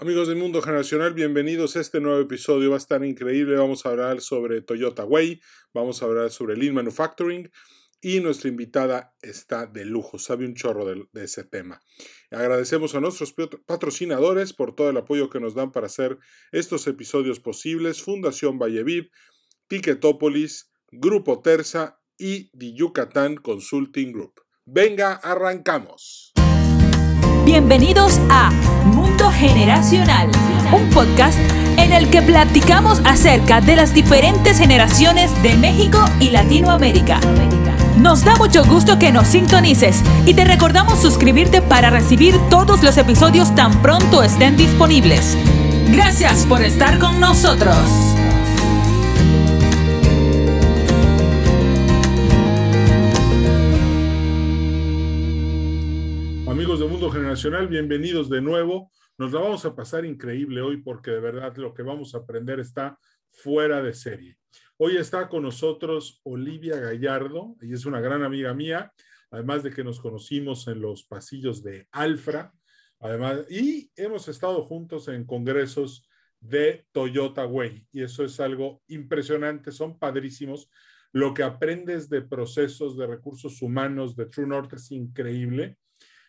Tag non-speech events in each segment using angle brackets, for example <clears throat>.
Amigos del mundo generacional, bienvenidos a este nuevo episodio. Va a estar increíble. Vamos a hablar sobre Toyota Way, vamos a hablar sobre Lean Manufacturing y nuestra invitada está de lujo, sabe un chorro de, ese tema. Agradecemos a nuestros patrocinadores por todo el apoyo que nos dan para hacer estos episodios posibles. Fundación Valleviv, Ticketopolis, Grupo Terza y The Yucatán Consulting Group. Venga, arrancamos. Bienvenidos a Mundo Generacional, un podcast en el que platicamos acerca de las diferentes generaciones de México y Latinoamérica. Nos da mucho gusto que nos sintonices y te recordamos suscribirte para recibir todos los episodios tan pronto estén disponibles. Gracias por estar con nosotros. Generacional, bienvenidos de nuevo. Nos la vamos a pasar increíble hoy porque de verdad lo que vamos a aprender está fuera de serie. Hoy está con nosotros Olivia Gallardo, ella es una gran amiga mía, además de que nos conocimos en los pasillos de Alfra, además, y hemos estado juntos en congresos de Toyota Way, y eso es algo impresionante, son padrísimos. Lo que aprendes de procesos de recursos humanos de True North es increíble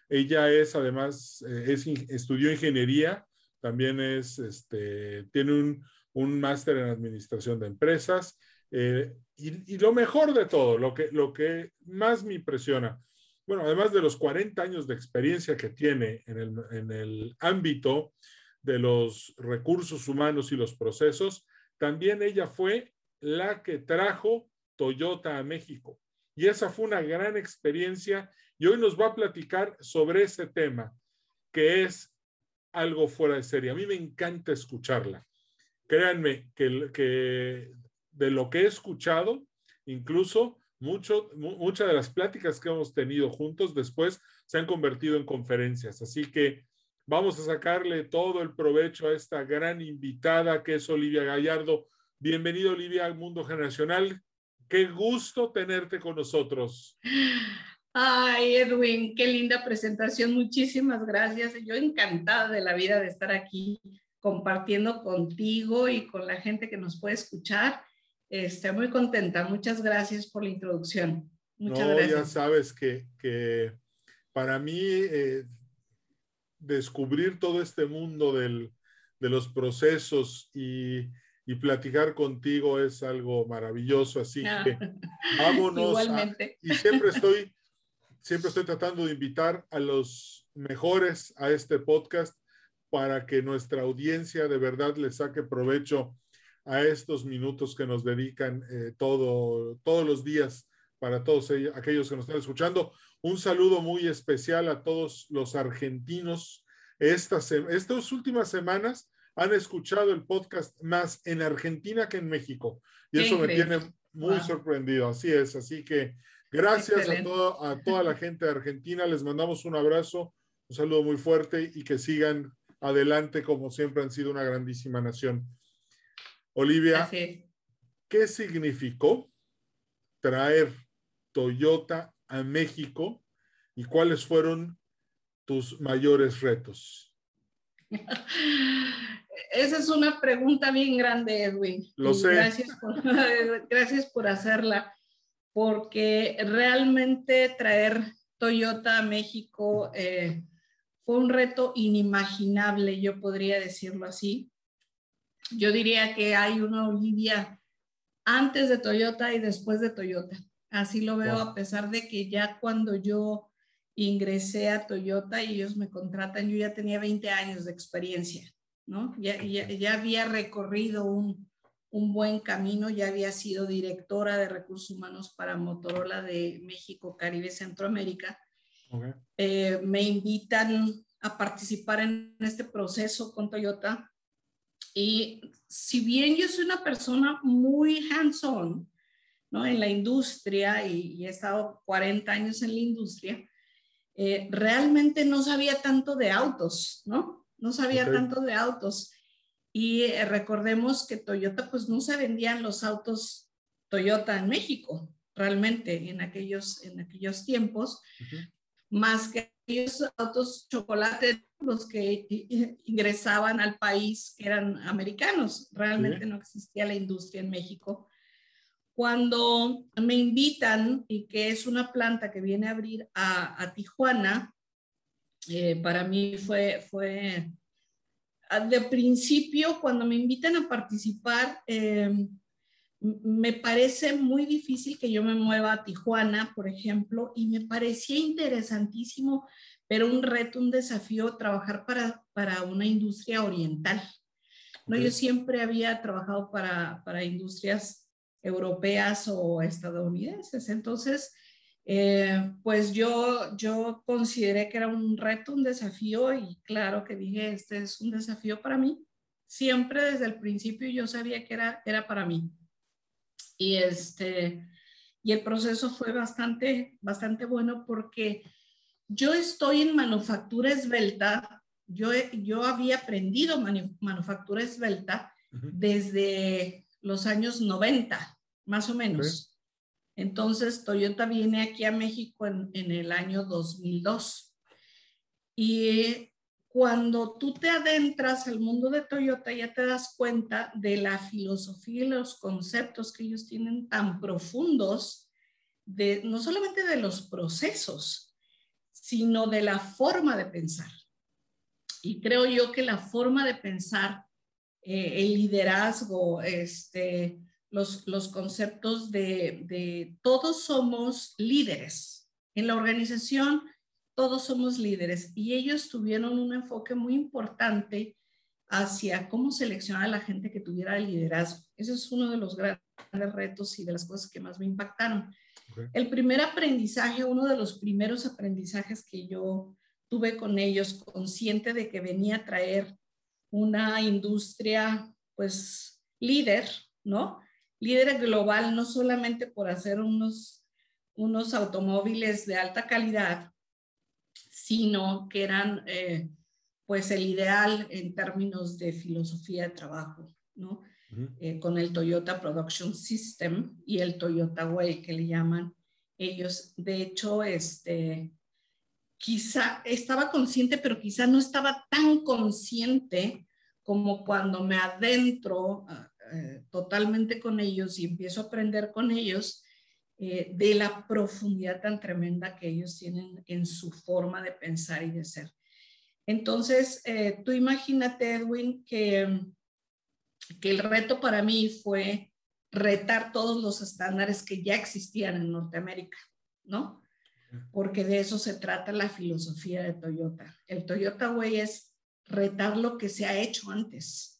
ella es además, eh, es, estudió ingeniería, también es, este, tiene un, máster en administración de empresas. Eh, y, lo mejor de todo, lo que, lo que más me impresiona, bueno, además de los 40 años de experiencia que tiene en el, en el ámbito de los recursos humanos y los procesos, también ella fue la que trajo Toyota a México. Y esa fue una gran experiencia y hoy nos va a platicar sobre ese tema, que es algo fuera de serie. A mí me encanta escucharla. Créanme que, que de lo que he escuchado, incluso mucho, muchas de las pláticas que hemos tenido juntos después se han convertido en conferencias. Así que vamos a sacarle todo el provecho a esta gran invitada que es Olivia Gallardo. Bienvenido, Olivia, al Mundo Generacional. Qué gusto tenerte con nosotros. <laughs> Ay, Edwin, qué linda presentación. Muchísimas gracias. Yo encantada de la vida de estar aquí compartiendo contigo y con la gente que nos puede escuchar. Estoy muy contenta. Muchas gracias por la introducción. Muchas no, gracias. ya sabes que, que para mí eh, descubrir todo este mundo del, de los procesos y, y, platicar contigo es algo maravilloso. Así que <laughs> vámonos. Y siempre estoy siempre estoy tratando de invitar a los mejores a este podcast para que nuestra audiencia de verdad le saque provecho a estos minutos que nos dedican eh, todo, todos los días para todos aquellos que nos están escuchando. Un saludo muy especial a todos los argentinos. Estas, estas últimas semanas han escuchado el podcast más en Argentina que en México. Y eso me tiene muy sorprendido. Así es. Así que Gracias a, a toda la gente de Argentina. Les mandamos un abrazo, un saludo muy fuerte y que sigan adelante como siempre han sido una grandísima nación. Olivia, ¿qué significó traer Toyota a México y cuáles fueron tus mayores retos? <laughs> Esa es una pregunta bien grande, Edwin. Lo sé. Gracias por, <laughs> gracias por hacerla porque realmente traer Toyota a México eh, fue un reto inimaginable, yo podría decirlo así. Yo diría que hay una Olivia antes de Toyota y después de Toyota. Así lo veo, a pesar de que ya cuando yo ingresé a Toyota y ellos me contratan, yo ya tenía 20 años de experiencia, ¿no? Ya, ya, ya había recorrido un, un buen camino, ya había sido directora de recursos humanos para Motorola de México, Caribe, Centroamérica. Eh, me invitan a participar en este proceso con Toyota y si bien yo soy una persona muy hands-on, ¿no? En la industria y, he estado 40 años en la industria, eh, realmente no sabía tanto de autos, ¿no? No sabía tanto de autos. Y eh, recordemos que Toyota, pues no se vendían los autos Toyota en México, realmente en aquellos, en aquellos tiempos. más que aquellos autos chocolate los que ingresaban al país que eran americanos. Realmente no existía la industria en México. Cuando me invitan y que es una planta que viene a abrir a, Tijuana, eh, para mí fue, fue de principio, cuando me invitan a participar, eh, me parece muy difícil que yo me mueva a Tijuana, por ejemplo, y me parecía interesantísimo, pero un reto, un desafío trabajar para, para una industria oriental. ¿no? Yo siempre había trabajado para, para industrias europeas o estadounidenses. Entonces, eh, pues yo, yo consideré que era un reto, un desafío y claro que dije, este es un desafío para mí. Siempre desde el principio yo sabía que era, era para mí. Y, este, y el proceso fue bastante, bastante bueno porque yo estoy en manufactura esbelta, yo, yo había aprendido manufactura esbelta desde los años 90, más o menos. Entonces, Toyota viene aquí a México en, el año 2002. Y cuando tú te adentras al mundo de Toyota, ya te das cuenta de la filosofía y los conceptos que ellos tienen tan profundos, de, no solamente de los procesos, sino de la forma de pensar. Y creo yo que la forma de pensar, eh, el liderazgo, este, los, los conceptos de, de todos somos líderes. En la organización todos somos líderes y ellos tuvieron un enfoque muy importante hacia cómo seleccionar a la gente que tuviera el liderazgo. Ese es uno de los grandes retos y de las cosas que más me impactaron. El primer aprendizaje, uno de los primeros aprendizajes que yo tuve con ellos, consciente de que venía a traer una industria, pues, líder, ¿no? Líder global, no solamente por hacer unos, unos automóviles de alta calidad, sino que eran eh, pues el ideal en términos de filosofía de trabajo, ¿no? Eh, con el Toyota Production System y el Toyota Way que le llaman ellos. De hecho, este, quizá estaba consciente, pero quizá no estaba tan consciente como cuando me adentro ah, eh, totalmente con ellos y empiezo a aprender con ellos eh, de la profundidad tan tremenda que ellos tienen en su forma de pensar y de ser. Entonces, eh, tú imagínate, Edwin, que, que el reto para mí fue retar todos los estándares que ya existían en Norteamérica, ¿no? Porque de eso se trata la filosofía de Toyota. El Toyota Way es retar lo que se ha hecho antes,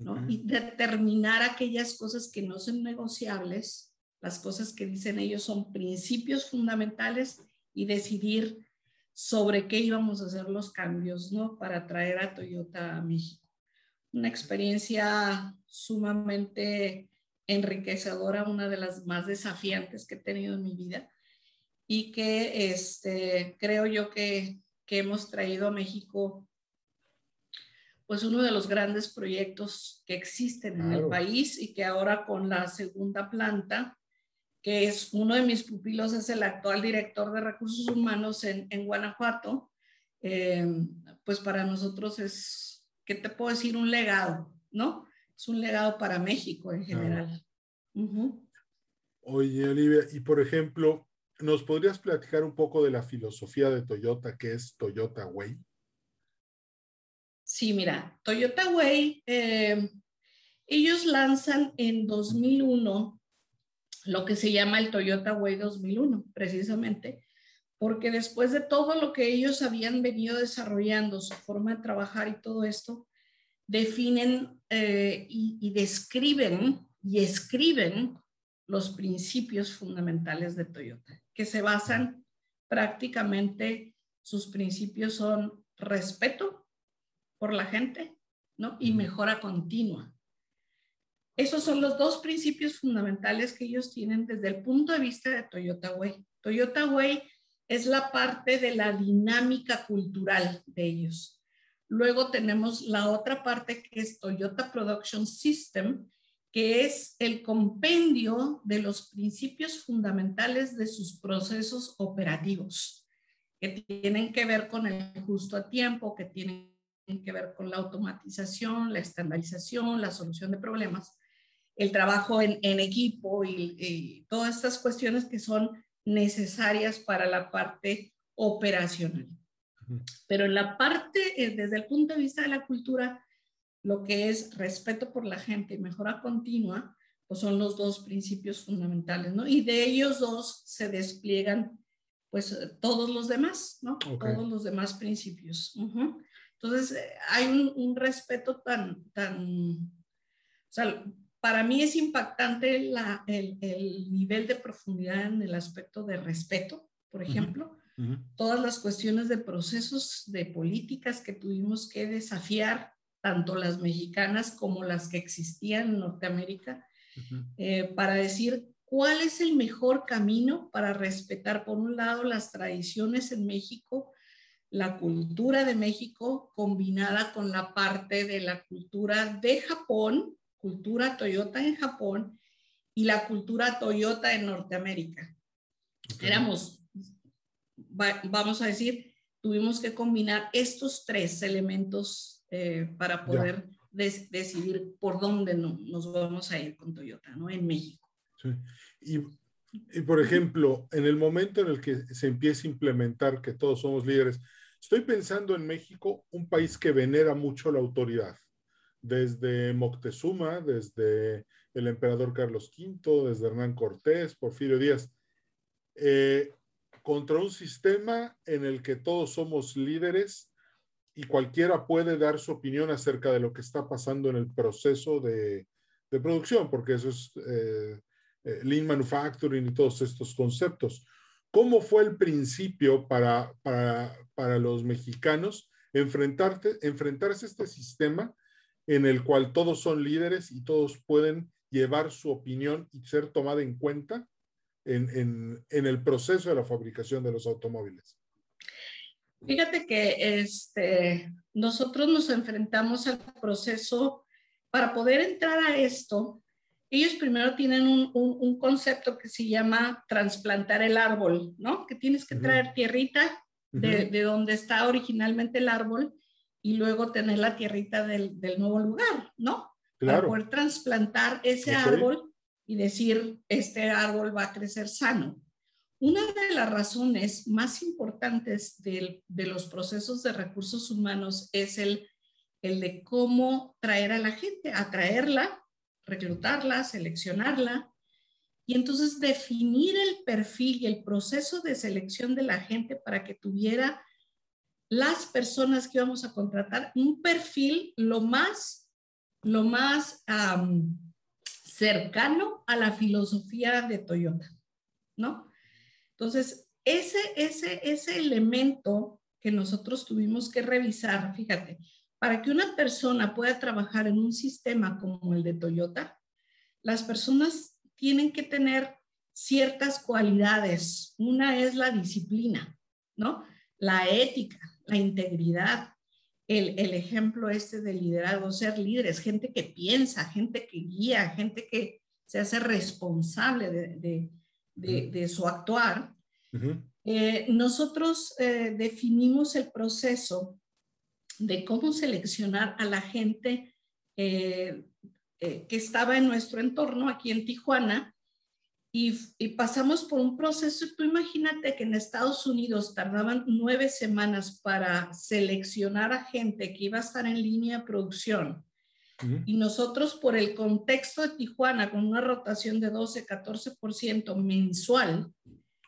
¿no? Y determinar aquellas cosas que no son negociables las cosas que dicen ellos son principios fundamentales y decidir sobre qué íbamos a hacer los cambios, ¿no? Para traer a Toyota a México. Una experiencia sumamente enriquecedora, una de las más desafiantes que he tenido en mi vida y que este, creo yo que, que hemos traído a México pues uno de los grandes proyectos que existen en el país y que ahora con la segunda planta que es uno de mis pupilos, es el actual director de recursos humanos en, en Guanajuato, eh, pues para nosotros es, ¿qué te puedo decir? Un legado, ¿no? Es un legado para México en general. Oye, Olivia, y por ejemplo, ¿nos podrías platicar un poco de la filosofía de Toyota, que es Toyota Way? Sí, mira, Toyota Way, eh, ellos lanzan en 2001 lo que se llama el Toyota Way 2001, precisamente, porque después de todo lo que ellos habían venido desarrollando, su forma de trabajar y todo esto, definen eh, y, describen y escriben los principios fundamentales de Toyota, que se basan prácticamente, sus principios son respeto por la gente, ¿no? Y mejora continua. Esos son los dos principios fundamentales que ellos tienen desde el punto de vista de Toyota Way. Toyota Way es la parte de la dinámica cultural de ellos. Luego tenemos la otra parte que es Toyota Production System, que es el compendio de los principios fundamentales de sus procesos operativos. que tienen que ver con el justo a tiempo, que tienen que ver con la automatización, la estandarización, la solución de problemas, el trabajo en, equipo y, todas estas cuestiones que son necesarias para la parte operacional. Pero en la parte, eh, desde el punto de vista de la cultura, lo que es respeto por la gente y mejora continua, pues son los dos principios fundamentales, ¿no? Y de ellos dos se despliegan, pues, todos los demás, ¿no? Todos los demás principios. Entonces, eh, hay un, respeto tan, tan, o sea, para mí es impactante la, el, el, nivel de profundidad en el aspecto de respeto, por ejemplo, todas las cuestiones de procesos de políticas que tuvimos que desafiar, tanto las mexicanas como las que existían en Norteamérica, eh, para decir cuál es el mejor camino para respetar, por un lado, las tradiciones en México, la cultura de México combinada con la parte de la cultura de Japón, cultura Toyota en Japón y la cultura Toyota en Norteamérica. Éramos, vamos a decir, tuvimos que combinar estos tres elementos eh, para poder decidir por dónde nos vamos a ir con Toyota, ¿no? En México. Sí. Y, y, por ejemplo, en el momento en el que se empieza a implementar que todos somos líderes, estoy pensando en México, un país que venera mucho la autoridad, desde Moctezuma, desde el emperador Carlos V, desde Hernán Cortés, Porfirio Díaz, eh, contra un sistema en el que todos somos líderes y cualquiera puede dar su opinión acerca de lo que está pasando en el proceso de, producción, porque eso es eh, eh, lean manufacturing y todos estos conceptos. ¿Cómo fue el principio para, para, para los mexicanos enfrentarte, enfrentarse a este sistema en el cual todos son líderes y todos pueden llevar su opinión y ser tomada en cuenta en, en, en el proceso de la fabricación de los automóviles? Fíjate que este, nosotros nos enfrentamos al proceso para poder entrar a esto. Ellos primero tienen un, un, concepto que se llama trasplantar el árbol, ¿no? Que tienes que traer tierrita de, de, donde está originalmente el árbol y luego tener la tierrita del, del nuevo lugar, ¿no? Claro. Para poder trasplantar ese árbol y decir, este árbol va a crecer sano. Una de las razones más importantes de, los procesos de recursos humanos es el, el de cómo traer a la gente, atraerla, reclutarla, seleccionarla, y entonces definir el perfil y el proceso de selección de la gente para que tuviera las personas que íbamos a contratar un perfil lo más, lo más cercano a la filosofía de Toyota, ¿no? Entonces, ese, ese, ese elemento que nosotros tuvimos que revisar, fíjate, para que una persona pueda trabajar en un sistema como el de Toyota, las personas tienen que tener ciertas cualidades. Una es la disciplina, ¿no? La ética, la integridad, el, el, ejemplo este de liderazgo, ser líderes, gente que piensa, gente que guía, gente que se hace responsable de, de, su actuar, eh, nosotros eh, definimos el proceso de cómo seleccionar a la gente eh, que estaba en nuestro entorno aquí en Tijuana y, y, pasamos por un proceso. Tú imagínate que en Estados Unidos tardaban nueve semanas para seleccionar a gente que iba a estar en línea de producción y nosotros por el contexto de Tijuana, con una rotación de 12-14% mensual,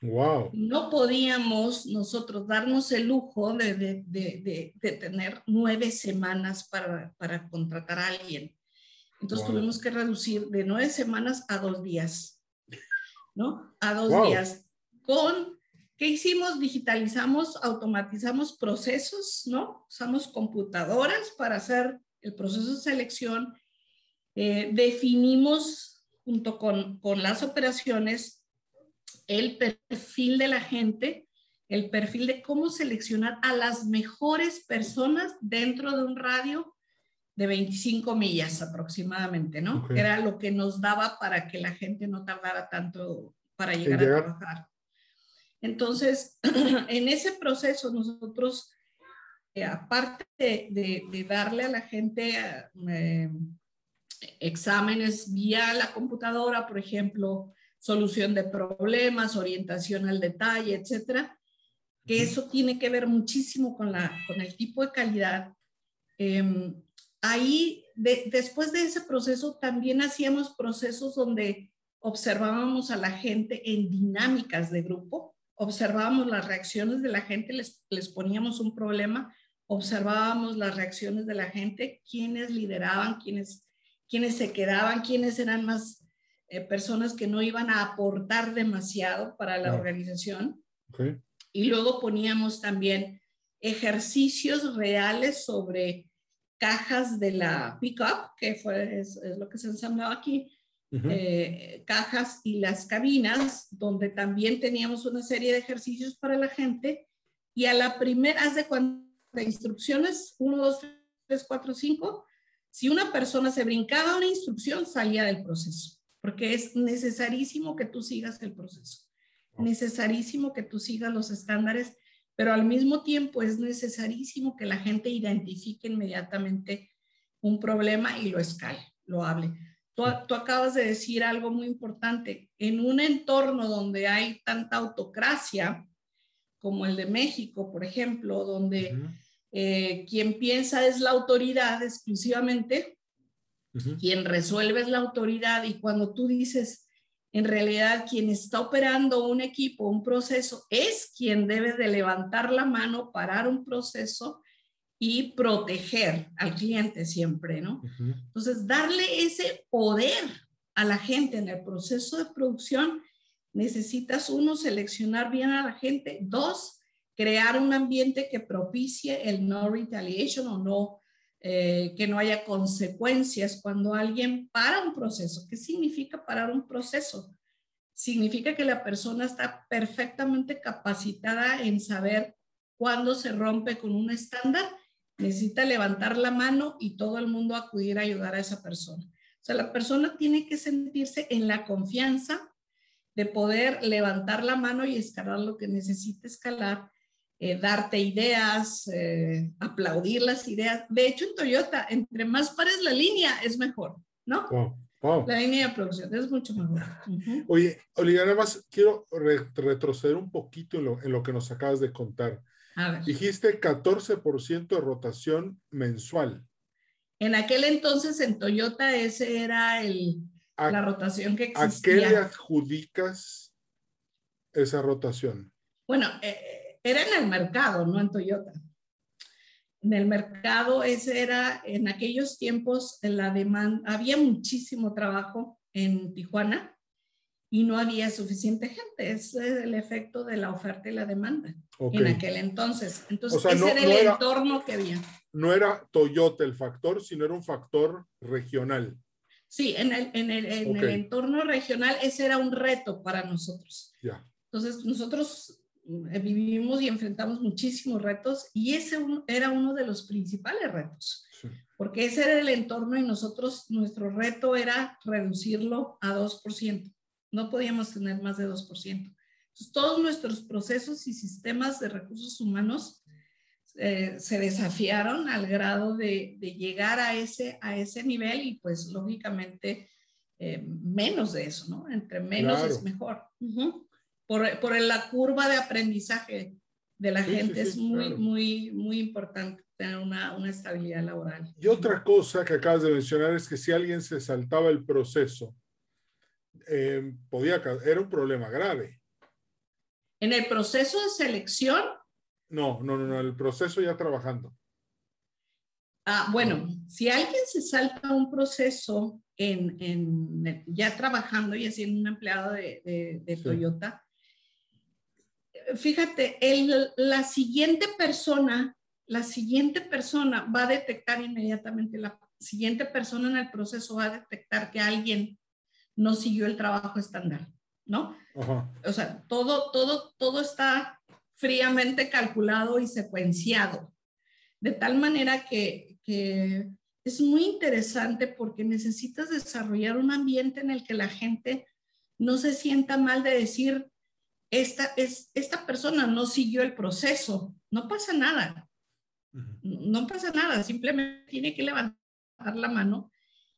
wow. no podíamos nosotros darnos el lujo de, de, de, de tener nueve semanas para, para, contratar a alguien. Entonces tuvimos que reducir de nueve semanas a dos días, ¿no? A dos días. Con, ¿qué hicimos? Digitalizamos, automatizamos procesos, ¿no? Usamos computadoras para hacer el proceso de selección, eh, definimos junto con, con las operaciones el perfil de la gente, el perfil de cómo seleccionar a las mejores personas dentro de un radio de 25 millas aproximadamente, ¿no? Era lo que nos daba para que la gente no tardara tanto para llegar, a trabajar. Entonces, <clears throat> en ese proceso nosotros, eh, aparte de, darle a la gente eh, exámenes vía la computadora, por ejemplo, solución de problemas, orientación al detalle, etcétera, que eso tiene que ver muchísimo con, la, con el tipo de calidad. Em, ahí, después de ese proceso, también hacíamos procesos donde observábamos a la gente en dinámicas de grupo, observábamos las reacciones de la gente, les, les poníamos un problema, observábamos las reacciones de la gente, quiénes lideraban, quiénes, quiénes se quedaban, quiénes eran más eh, personas que no iban a aportar demasiado para la organización. Y luego poníamos también ejercicios reales sobre cajas de la pickup, que fue, es, lo que se ensamblaba aquí, eh, cajas y las cabinas, donde también teníamos una serie de ejercicios para la gente. Y a la primera, haz de cuando instrucciones, 1, 2, 3, 4, 5, si una persona se brincaba una instrucción, salía del proceso, porque es necesarísimo que tú sigas el proceso necesarísimo que tú sigas los estándares, pero al mismo tiempo es necesarísimo que la gente identifique inmediatamente un problema y lo escale, lo hable. Tú, acabas de decir algo muy importante. En un entorno donde hay tanta autocracia, como el de México, por ejemplo, donde eh, quien piensa es la autoridad exclusivamente, quien resuelve es la autoridad y cuando tú dices, en realidad quien está operando un equipo, un proceso, es quien debe de levantar la mano, parar un proceso y proteger al cliente siempre, ¿no? Entonces, darle ese poder a la gente en el proceso de producción, necesitas uno, seleccionar bien a la gente, dos, crear un ambiente que propicie el no retaliation o no eh, que no haya consecuencias cuando alguien para un proceso. ¿Qué significa parar un proceso? Significa que la persona está perfectamente capacitada en saber cuándo se rompe con un estándar, necesita levantar la mano y todo el mundo acudir a ayudar a esa persona. O sea, la persona tiene que sentirse en la confianza de poder levantar la mano y escalar lo que necesite escalar eh, darte ideas, eh, aplaudir las ideas. De hecho, en Toyota, entre más pares la línea, es mejor, ¿no? La línea de producción es mucho mejor. Oye, Olivia, nada más quiero retroceder un poquito en lo, en lo, que nos acabas de contar. A ver. Dijiste 14% de rotación mensual. En aquel entonces en Toyota ese era el, la rotación que existía. ¿A qué le adjudicas esa rotación? Bueno, eh, era en el mercado, no en Toyota. En el mercado, ese era, en aquellos tiempos, la demanda, había muchísimo trabajo en Tijuana y no había suficiente gente. Es el efecto de la oferta y la demanda en aquel entonces. Entonces, ese era el entorno que había. No era Toyota el factor, sino era un factor regional. Sí, en el, en el, en el entorno regional ese era un reto para nosotros. Ya. Entonces, nosotros eh, vivimos y enfrentamos muchísimos retos y ese era uno de los principales retos, porque ese era el entorno y nosotros, nuestro reto era reducirlo a 2%. No podíamos tener más de 2%. Entonces, todos nuestros procesos y sistemas de recursos humanos eh, se desafiaron al grado de, llegar a ese, a ese nivel y pues lógicamente eh, menos de eso, ¿no? Entre menos es mejor por, por, la curva de aprendizaje de la gente. es muy, muy, muy importante tener una, una, estabilidad laboral. Y otra cosa que acabas de mencionar es que si alguien se saltaba el proceso, eh, podía, era un problema grave. ¿En el proceso de selección? No, no, no, no, el proceso ya trabajando. Ah, bueno, si alguien se salta un proceso en, en, ya trabajando y siendo un empleado de, de, Toyota, fíjate, la siguiente persona, la siguiente persona va a detectar inmediatamente, la siguiente persona en el proceso va a detectar que alguien no siguió el trabajo estándar, ¿no? O sea, todo, todo, todo está fríamente calculado y secuenciado, de tal manera que, que es muy interesante porque necesitas desarrollar un ambiente en el que la gente no se sienta mal de decir, esta, es, esta persona no siguió el proceso, no pasa nada. No pasa nada, simplemente tiene que levantar la mano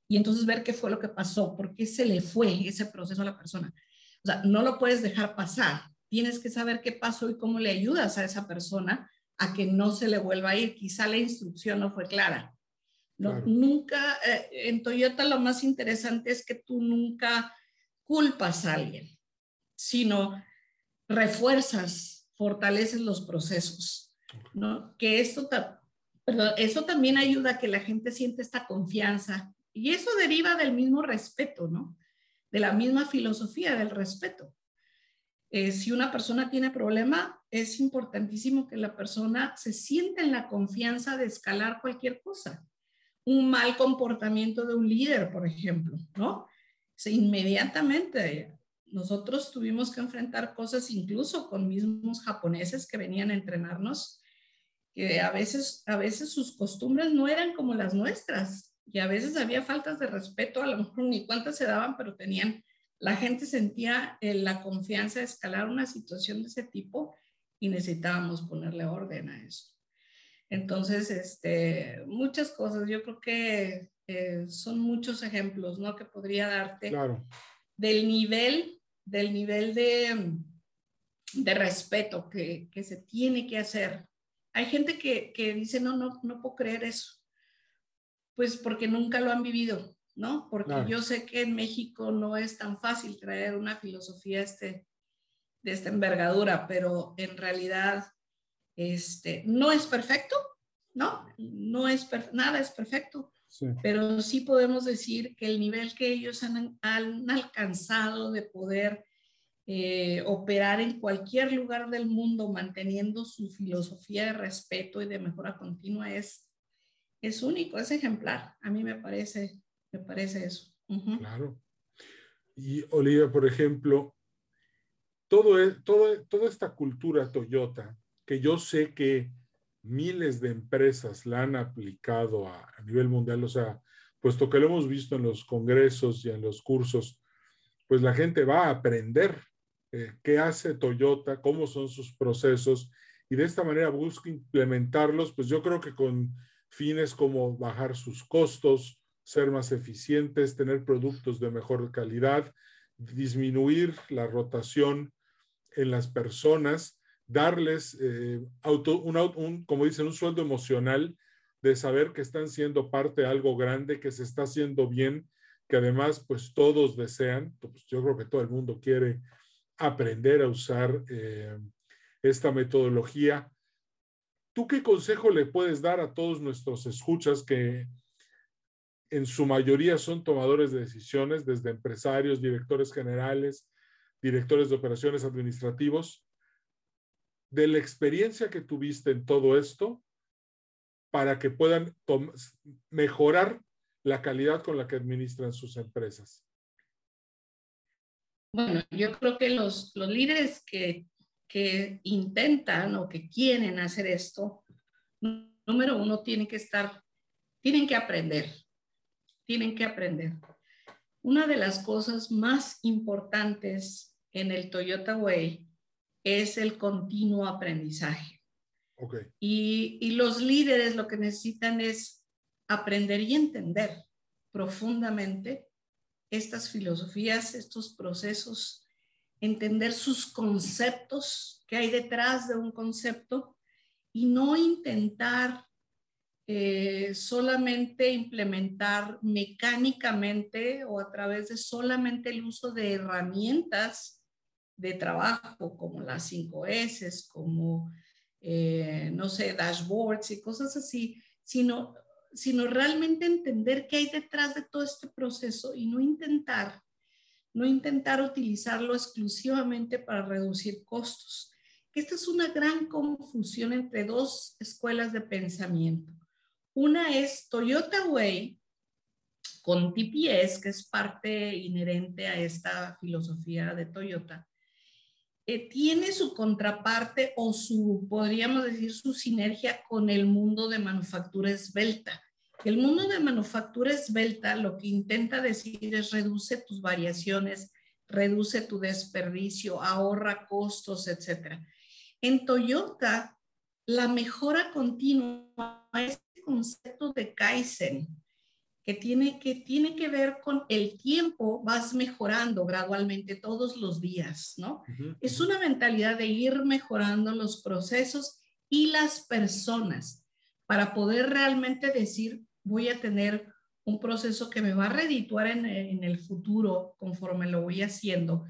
y entonces ver qué fue lo que pasó, por qué se le fue ese proceso a la persona. O sea, no lo puedes dejar pasar. Tienes que saber qué pasó y cómo le ayudas a esa persona a que no se le vuelva a ir. Quizá la instrucción no fue clara. No, Nunca, eh, en Toyota lo más interesante es que tú nunca culpas a alguien, sino refuerzas, fortaleces los procesos, ¿no? Que esto, eso también ayuda a que la gente siente esta confianza y eso deriva del mismo respeto, ¿no? De la misma filosofía del respeto. Eh, si una persona tiene problema, es importantísimo que la persona se sienta en la confianza de escalar cualquier cosa. Un mal comportamiento de un líder, por ejemplo, ¿no? Se inmediatamente nosotros tuvimos que enfrentar cosas incluso con mismos japoneses que venían a entrenarnos, que a veces, a veces sus costumbres no eran como las nuestras y a veces había faltas de respeto, a lo mejor ni cuántas se daban, pero tenían, la gente sentía eh, la confianza de escalar una situación de ese tipo y necesitábamos ponerle orden a eso. Entonces, este, muchas cosas, yo creo que eh, son muchos ejemplos, ¿no? Que podría darte claro. del nivel del nivel de, de respeto que, que, se tiene que hacer. Hay gente que, que dice, no, no, no puedo creer eso. Pues porque nunca lo han vivido, ¿no? Porque yo sé que en México no es tan fácil traer una filosofía este, de esta envergadura, pero en realidad este, no es perfecto, ¿no? No es, nada es perfecto, pero sí podemos decir que el nivel que ellos han, alcanzado de poder eh, operar en cualquier lugar del mundo manteniendo su filosofía de respeto y de mejora continua es, es único, es ejemplar. A mí me parece, me parece eso. Claro. Y Olivia, por ejemplo, todo, e, todo, toda esta cultura Toyota, que yo sé que miles de empresas la han aplicado a, nivel mundial, o sea, puesto que lo hemos visto en los congresos y en los cursos, pues la gente va a aprender eh, qué hace Toyota, cómo son sus procesos y de esta manera busca implementarlos, pues yo creo que con fines como bajar sus costos, ser más eficientes, tener productos de mejor calidad, disminuir la rotación en las personas darles eh, auto, un, como dicen, un sueldo emocional de saber que están siendo parte de algo grande, que se está haciendo bien, que además pues todos desean, pues, yo creo que todo el mundo quiere aprender a usar eh, esta metodología. ¿Tú qué consejo le puedes dar a todos nuestros escuchas que en su mayoría son tomadores de decisiones, desde empresarios, directores generales, directores de operaciones administrativos, de la experiencia que tuviste en todo esto para que puedan mejorar la calidad con la que administran sus empresas? Bueno, yo creo que los, los líderes que, que intentan o que quieren hacer esto, número uno, tienen que estar, tienen que aprender, tienen que aprender. Una de las cosas más importantes en el Toyota Way es el continuo aprendizaje. Y, los líderes lo que necesitan es aprender y entender profundamente estas filosofías, estos procesos, entender sus conceptos, que hay detrás de un concepto, y no intentar eh, solamente implementar mecánicamente o a través de solamente el uso de herramientas de trabajo como las 5S, como, eh, no sé, dashboards y cosas así, sino, sino realmente entender qué hay detrás de todo este proceso y no intentar, no intentar utilizarlo exclusivamente para reducir costos. Esta es una gran confusión entre dos escuelas de pensamiento. Una es Toyota Way, con TPS, que es parte inherente a esta filosofía de Toyota, tiene su contraparte o su, podríamos decir, su sinergia con el mundo de manufactura esbelta. El mundo de manufactura esbelta lo que intenta decir es reduce tus variaciones, reduce tu desperdicio, ahorra costos, etc. En Toyota, la mejora continua es el concepto de Kaizen, que tiene, que tiene que ver con el tiempo, vas mejorando gradualmente todos los días, ¿no? Es una mentalidad de ir mejorando los procesos y las personas para poder realmente decir, voy a tener un proceso que me va a redituar en, en el futuro conforme lo voy haciendo,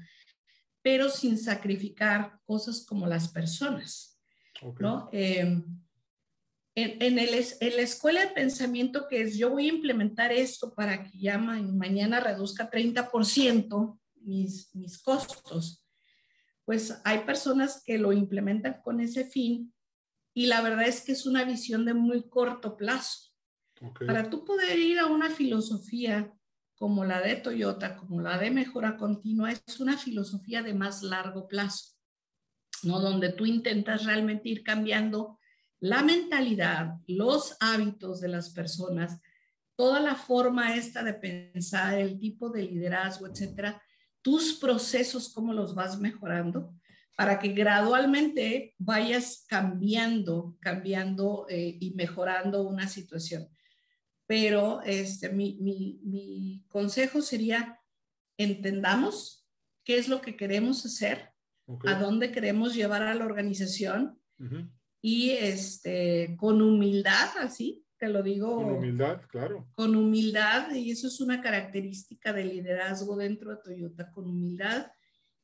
pero sin sacrificar cosas como las personas, ¿no? Eh, en, el, en, la escuela de pensamiento que es yo voy a implementar esto para que ya mañana reduzca 30% mis, mis costos, pues hay personas que lo implementan con ese fin y la verdad es que es una visión de muy corto plazo. Para tú poder ir a una filosofía como la de Toyota, como la de mejora continua, es una filosofía de más largo plazo, ¿no? Donde tú intentas realmente ir cambiando la mentalidad, los hábitos de las personas, toda la forma esta de pensar, el tipo de liderazgo, etcétera, tus procesos, cómo los vas mejorando, para que gradualmente vayas cambiando, cambiando eh, y mejorando una situación. Pero este, mi, mi, mi, consejo sería, entendamos qué es lo que queremos hacer, a dónde queremos llevar a la organización y este, con humildad, así, te lo digo. Con humildad, claro. Con humildad, y eso es una característica del liderazgo dentro de Toyota, con humildad.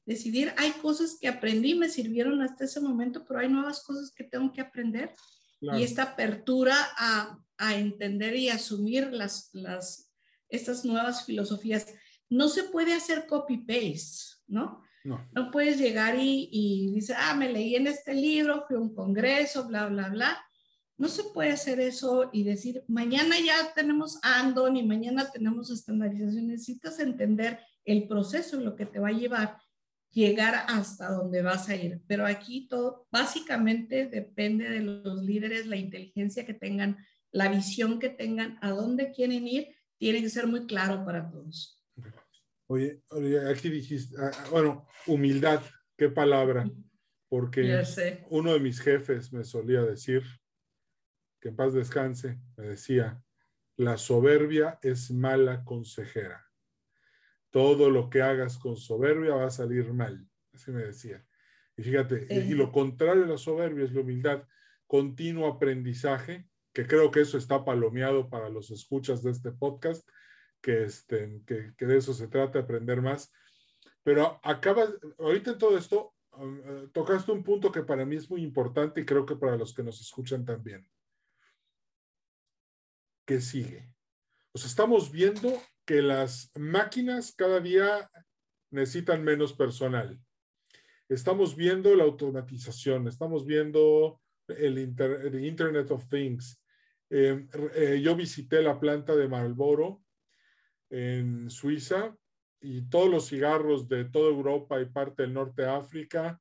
Decidir, hay cosas que aprendí, me sirvieron hasta ese momento, pero hay nuevas cosas que tengo que aprender. Y esta apertura a, a, entender y asumir las, las, estas nuevas filosofías. No se puede hacer copy-paste, ¿no? No. no puedes llegar y, y dices, ah, me leí en este libro, fui a un congreso, bla, bla, bla. No se puede hacer eso y decir, mañana ya tenemos Andon y mañana tenemos estandarización. Necesitas entender el proceso lo que te va a llevar llegar hasta donde vas a ir. Pero aquí todo básicamente depende de los líderes, la inteligencia que tengan, la visión que tengan, a dónde quieren ir, tiene que ser muy claro para todos. Oye, aquí dijiste, ah, ah, bueno, humildad, qué palabra, porque uno de mis jefes me solía decir, que en paz descanse, me decía, la soberbia es mala consejera. Todo lo que hagas con soberbia va a salir mal, así me decía. Y fíjate, y lo contrario de la soberbia es la humildad, continuo aprendizaje, que creo que eso está palomeado para los escuchas de este podcast, que, este, que, que, de eso se trata, aprender más. Pero acabas, ahorita en todo esto, um, eh, tocaste un punto que para mí es muy importante y creo que para los que nos escuchan también. ¿Qué sigue? O sea, estamos viendo que las máquinas cada día necesitan menos personal. Estamos viendo la automatización, estamos viendo el, Internet of Things. Eh, eh, yo visité la planta de Marlboro en Suiza y todos los cigarros de toda Europa y parte del norte de África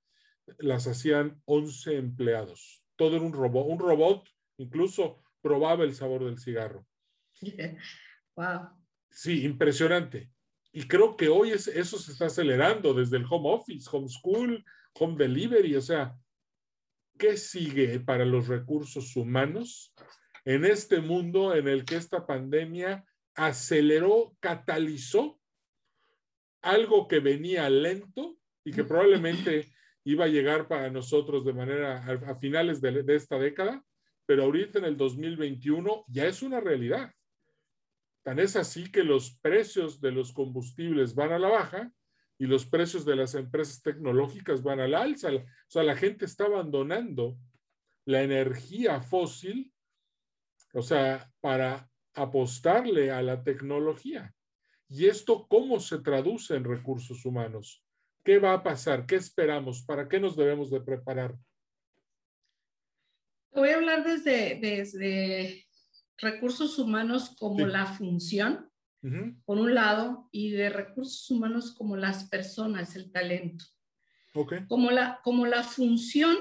las hacían 11 empleados. Todo era un robot. Un robot incluso probaba el sabor del cigarro. <laughs> Wow. Sí, impresionante. Y creo que hoy es, eso se está acelerando desde el home office, home school, home delivery. O sea, ¿qué sigue para los recursos humanos en este mundo en el que esta pandemia aceleró, catalizó algo que venía lento y que probablemente iba a llegar para nosotros de manera a, finales de, esta década, pero ahorita en el 2021 ya es una realidad. Tan es así que los precios de los combustibles van a la baja y los precios de las empresas tecnológicas van al alza. O sea, la gente está abandonando la energía fósil, o sea, para apostarle a la tecnología. ¿Y esto cómo se traduce en recursos humanos? ¿Qué va a pasar? ¿Qué esperamos? ¿Para qué nos debemos de preparar? Voy a hablar desde, desde recursos humanos como la función, por un lado, y de recursos humanos como las personas, el talento. Okay. Como, la, como la función,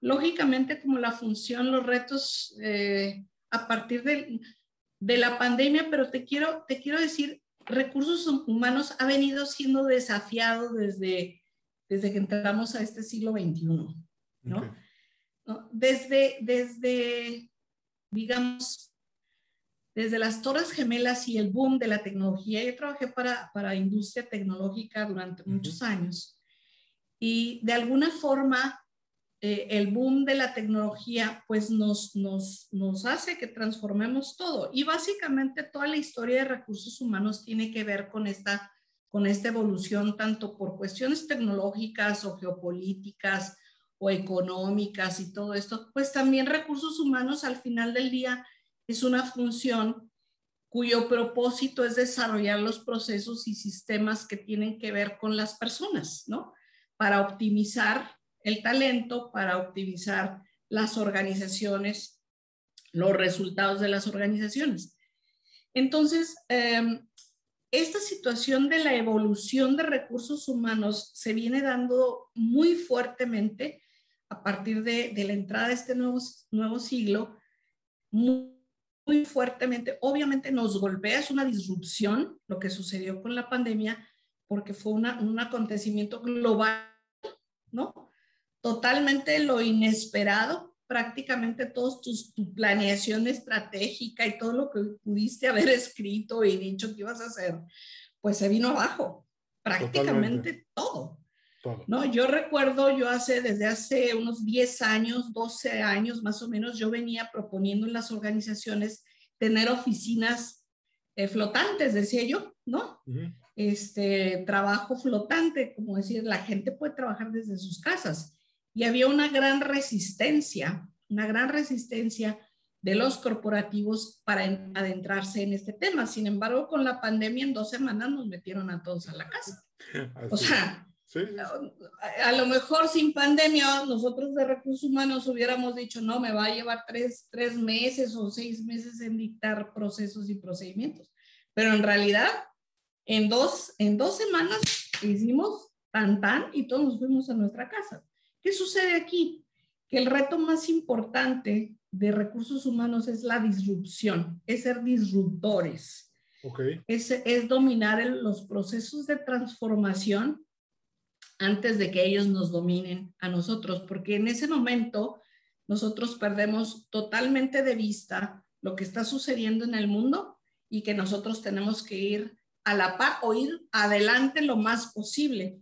lógicamente como la función, los retos eh, a partir del de la pandemia, pero te quiero, te quiero decir recursos humanos ha venido siendo desafiado desde, desde que entramos a este siglo XXI, ¿no? Desde, desde, digamos, desde las Torres Gemelas y el boom de la tecnología, yo trabajé para, para industria tecnológica durante muchos años y de alguna forma eh, el boom de la tecnología pues nos, nos, nos hace que transformemos todo. Y básicamente toda la historia de recursos humanos tiene que ver con esta, con esta evolución, tanto por cuestiones tecnológicas o geopolíticas o económicas y todo esto, pues también recursos humanos al final del día es una función cuyo propósito es desarrollar los procesos y sistemas que tienen que ver con las personas, ¿no? Para optimizar el talento para optimizar las organizaciones, los resultados de las organizaciones. Entonces, em, esta situación de la evolución de recursos humanos se viene dando muy fuertemente a partir de, la entrada de este nuevo, nuevo siglo, muy, muy, fuertemente. Obviamente nos golpea, es una disrupción lo que sucedió con la pandemia, porque fue un acontecimiento global, ¿no? Totalmente lo inesperado, prácticamente todos tus, tu planeación estratégica y todo lo que pudiste haber escrito y dicho que ibas a hacer, pues se vino abajo, prácticamente todo. No, yo recuerdo, yo hace, desde hace unos 10 años, 12 años más o menos, yo venía proponiendo en las organizaciones tener oficinas eh, flotantes, decía yo, ¿no? Este trabajo flotante, como decir, la gente puede trabajar desde sus casas y había una gran resistencia, una gran resistencia de los corporativos para adentrarse en este tema. Sin embargo, con la pandemia en dos semanas nos metieron a todos a la casa. <laughs> o sea, A, lo mejor sin pandemia nosotros de recursos humanos hubiéramos dicho, no, me va a llevar tres, tres meses o seis meses en dictar procesos y procedimientos. Pero en realidad, en dos, en dos semanas hicimos tan tan y todos nos fuimos a nuestra casa. ¿Qué sucede aquí? Que el reto más importante de recursos humanos es la disrupción, es ser disruptores. Okay. Es, es dominar los procesos de transformación antes de que ellos nos dominen a nosotros, porque en ese momento nosotros perdemos totalmente de vista lo que está sucediendo en el mundo y que nosotros tenemos que ir a la par o ir adelante lo más posible.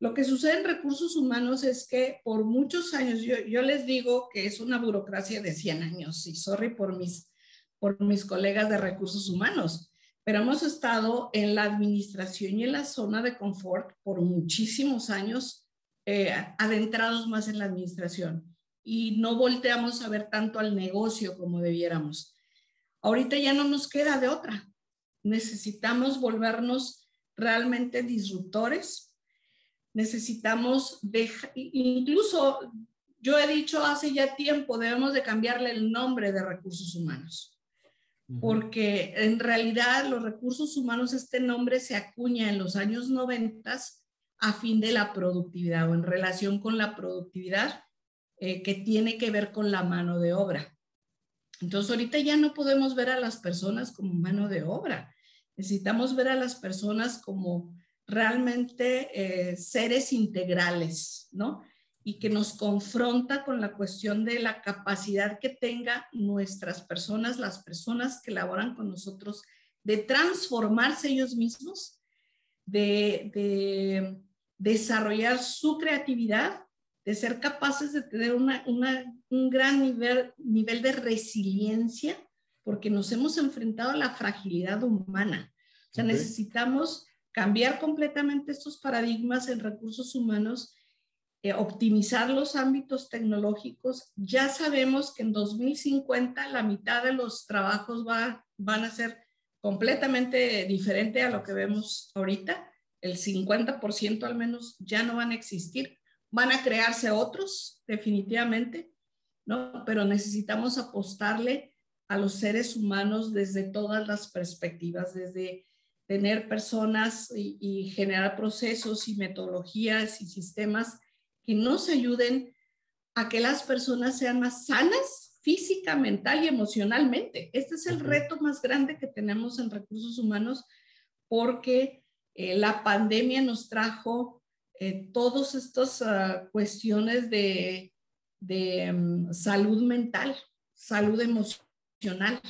Lo que sucede en recursos humanos es que por muchos años, yo, les digo que es una burocracia de 100 años, y sorry por mis, por mis colegas de recursos humanos, pero hemos estado en la administración y en la zona de confort por muchísimos años, eh, adentrados más en la administración, y no volteamos a ver tanto al negocio como debiéramos. Ahorita ya no nos queda de otra. Necesitamos volvernos realmente disruptores necesitamos dejar, incluso yo he dicho hace ya tiempo, debemos de cambiarle el nombre de recursos humanos, porque en realidad los recursos humanos, este nombre se acuña en los años 90 a fin de la productividad o en relación con la productividad eh, que tiene que ver con la mano de obra. Entonces ahorita ya no podemos ver a las personas como mano de obra, necesitamos ver a las personas como realmente eh, seres integrales, ¿no? Y que nos confronta con la cuestión de la capacidad que tenga nuestras personas, las personas que laboran con nosotros, de transformarse ellos mismos, de, desarrollar su creatividad, de ser capaces de tener un gran nivel, nivel de resiliencia, porque nos hemos enfrentado a la fragilidad humana. O sea, necesitamos cambiar completamente estos paradigmas en recursos humanos, eh, optimizar los ámbitos tecnológicos. Ya sabemos que en 2050 la mitad de los trabajos va, van a ser completamente diferente a lo que vemos ahorita. El 50% al menos ya no van a existir. Van a crearse otros, definitivamente, ¿no? Pero necesitamos apostarle a los seres humanos desde todas las perspectivas, desde tener personas y, generar procesos y metodologías y sistemas que nos ayuden a que las personas sean más sanas física, mental y emocionalmente. Este es el reto más grande que tenemos en recursos humanos porque eh, la pandemia nos trajo eh, todas estas ah, cuestiones de, de mm, salud mental, salud emocional,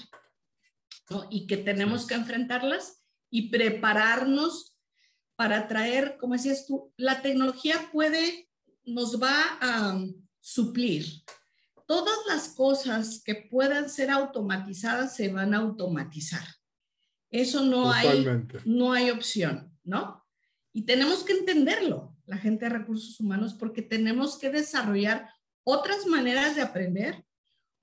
y que tenemos que enfrentarlas y prepararnos para traer, como decías tú, la tecnología puede, nos va a suplir. Todas las cosas que puedan ser automatizadas se van a automatizar. Eso no hay, no hay opción, ¿no? Y tenemos que entenderlo, la gente de recursos humanos, porque tenemos que desarrollar otras maneras de aprender,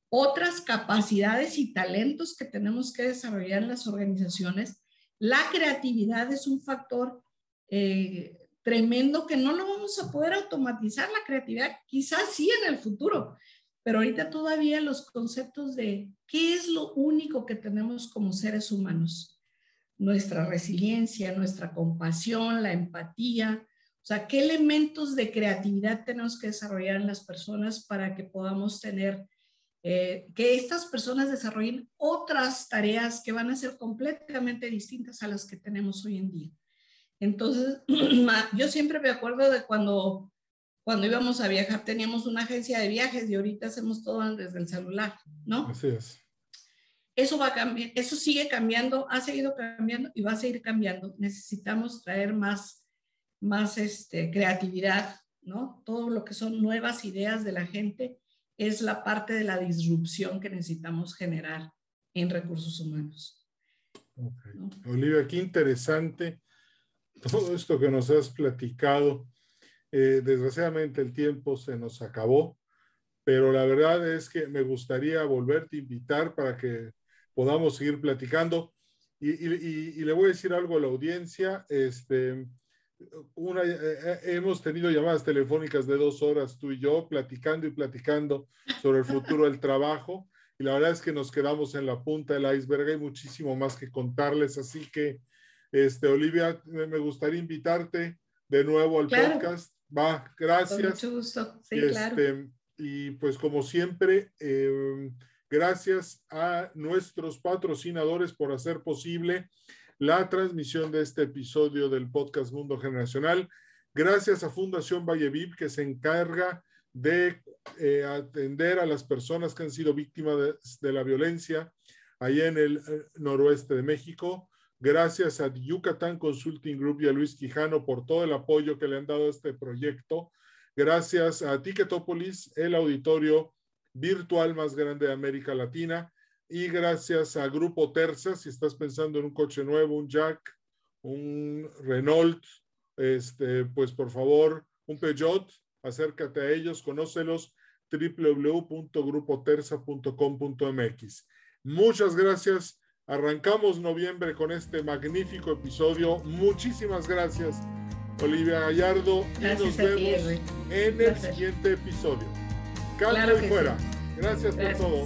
otras capacidades y talentos que tenemos que desarrollar en las organizaciones. La creatividad es un factor eh, tremendo que no lo vamos a poder automatizar, la creatividad quizás sí en el futuro, pero ahorita todavía los conceptos de qué es lo único que tenemos como seres humanos nuestra resiliencia, nuestra compasión, la empatía. O sea, ¿qué elementos de creatividad tenemos que desarrollar en las personas para que podamos tener, eh, que estas personas desarrollen otras tareas que van a ser completamente distintas a las que tenemos hoy en día? Entonces, <clears throat> yo siempre me acuerdo de cuando, cuando íbamos a viajar, teníamos una agencia de viajes y ahorita hacemos todo desde el celular, ¿no? Así es. Eso va a cambiar, eso sigue cambiando, ha seguido cambiando y va a seguir cambiando. Necesitamos traer más, más este, creatividad, ¿no? Todo lo que son nuevas ideas de la gente es la parte de la disrupción que necesitamos generar en recursos humanos. Olivia, qué interesante todo esto que nos has platicado. Eh, desgraciadamente el tiempo se nos acabó, pero la verdad es que me gustaría volverte a invitar para que podamos seguir platicando. Y, le voy a decir algo a la audiencia. Este, una, eh, eh, hemos tenido llamadas telefónicas de dos horas, tú y yo, platicando y platicando sobre el futuro del trabajo. Y la verdad es que nos quedamos en la punta del iceberg. Hay muchísimo más que contarles. Así que, este, Olivia, me gustaría invitarte de nuevo al podcast. Va, gracias. mucho gusto. Sí, y, claro. Este, y pues como siempre, eh, Gracias a nuestros patrocinadores por hacer posible la transmisión de este episodio del podcast Mundo Generacional. Gracias a Fundación Vallevip que se encarga de eh, atender a las personas que han sido víctimas de, la violencia allá en el eh, noroeste de México. Gracias a Yucatán Consulting Group y a Luis Quijano por todo el apoyo que le han dado a este proyecto. Gracias a Ticketopolis, el auditorio virtual más grande de América Latina. Y gracias a Grupo Terza, si estás pensando en un coche nuevo, un Jack, un Renault, este, pues por favor, un Peugeot, acércate a ellos, conócelos www.grupoterza.com.mx. Muchas gracias. Arrancamos noviembre con este magnífico episodio. Muchísimas gracias, Olivia Gallardo. y nos vemos en el siguiente episodio claro y fuera. Gracias, por todo.